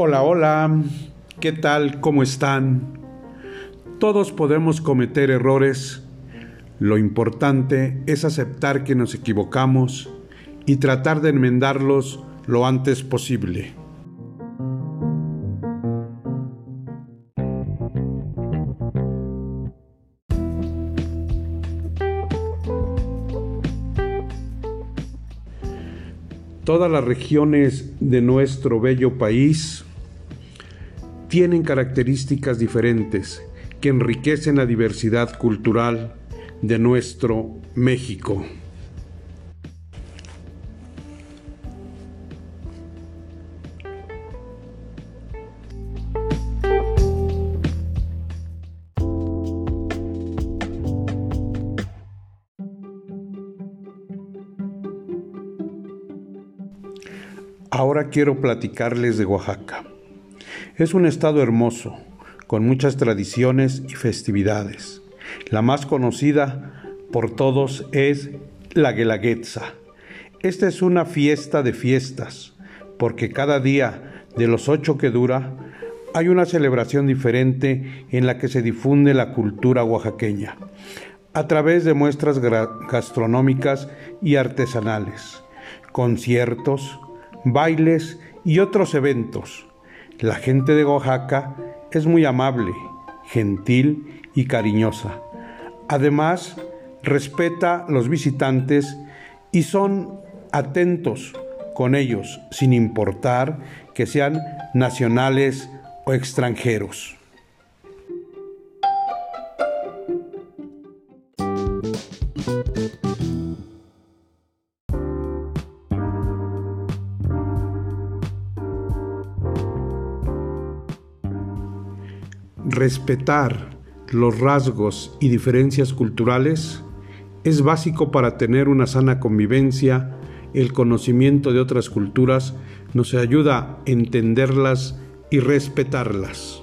Hola, hola, ¿qué tal? ¿Cómo están? Todos podemos cometer errores. Lo importante es aceptar que nos equivocamos y tratar de enmendarlos lo antes posible. Todas las regiones de nuestro bello país tienen características diferentes que enriquecen la diversidad cultural de nuestro México. Ahora quiero platicarles de Oaxaca. Es un estado hermoso, con muchas tradiciones y festividades. La más conocida por todos es la Guelaguetza. Esta es una fiesta de fiestas, porque cada día de los ocho que dura hay una celebración diferente en la que se difunde la cultura oaxaqueña, a través de muestras gastronómicas y artesanales, conciertos, bailes y otros eventos. La gente de Oaxaca es muy amable, gentil y cariñosa. Además, respeta a los visitantes y son atentos con ellos, sin importar que sean nacionales o extranjeros. Respetar los rasgos y diferencias culturales es básico para tener una sana convivencia. El conocimiento de otras culturas nos ayuda a entenderlas y respetarlas.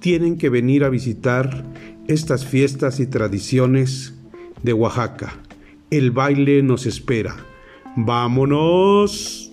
Tienen que venir a visitar estas fiestas y tradiciones de Oaxaca. El baile nos espera. ¡Vámonos!